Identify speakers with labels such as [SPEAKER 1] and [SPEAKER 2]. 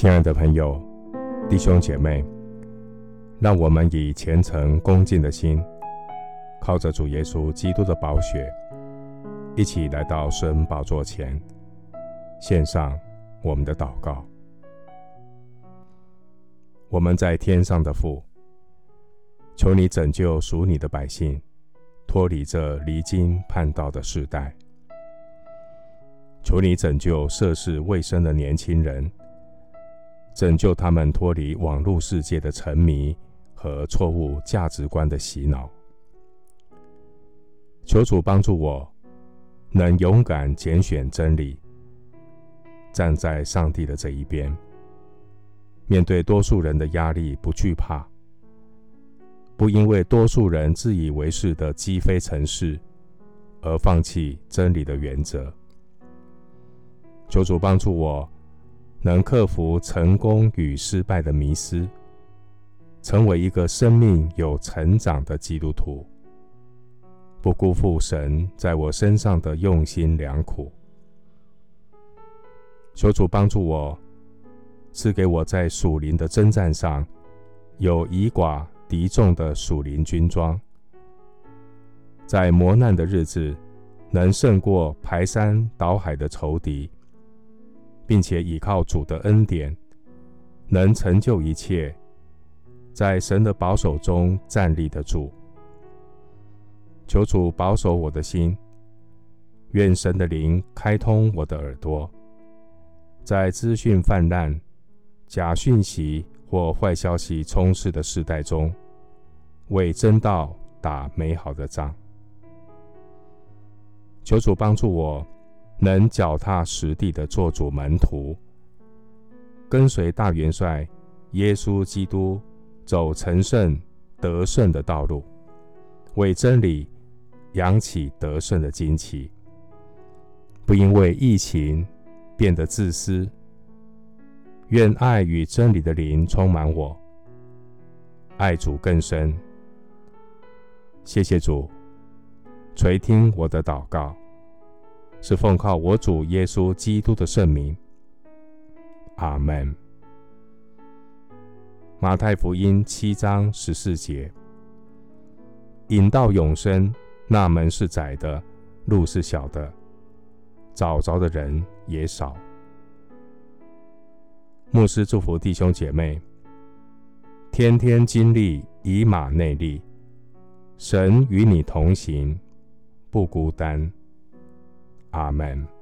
[SPEAKER 1] 亲爱的朋友、弟兄姐妹，让我们以虔诚恭敬的心，靠着主耶稣基督的宝血，一起来到神宝座前，献上我们的祷告。我们在天上的父，求你拯救属你的百姓，脱离这离经叛道的世代。求你拯救涉世未深的年轻人。拯救他们脱离网络世界的沉迷和错误价值观的洗脑。求主帮助我，能勇敢拣选真理，站在上帝的这一边。面对多数人的压力，不惧怕，不因为多数人自以为是的积非成是，而放弃真理的原则。求主帮助我。能克服成功与失败的迷失，成为一个生命有成长的基督徒，不辜负神在我身上的用心良苦。求主帮助我，赐给我在属灵的征战上有以寡敌众的属灵军装，在磨难的日子能胜过排山倒海的仇敌。并且倚靠主的恩典，能成就一切，在神的保守中站立得住。求主保守我的心，愿神的灵开通我的耳朵，在资讯泛滥、假讯息或坏消息充斥的时代中，为真道打美好的仗。求主帮助我。能脚踏实地的做主门徒，跟随大元帅耶稣基督走成圣得胜的道路，为真理扬起得胜的旌旗，不因为疫情变得自私。愿爱与真理的灵充满我，爱主更深。谢谢主，垂听我的祷告。是奉靠我主耶稣基督的圣名，阿门。马太福音七章十四节：引到永生，那门是窄的，路是小的，找着的人也少。牧师祝福弟兄姐妹，天天经历以马内利，神与你同行，不孤单。阿门。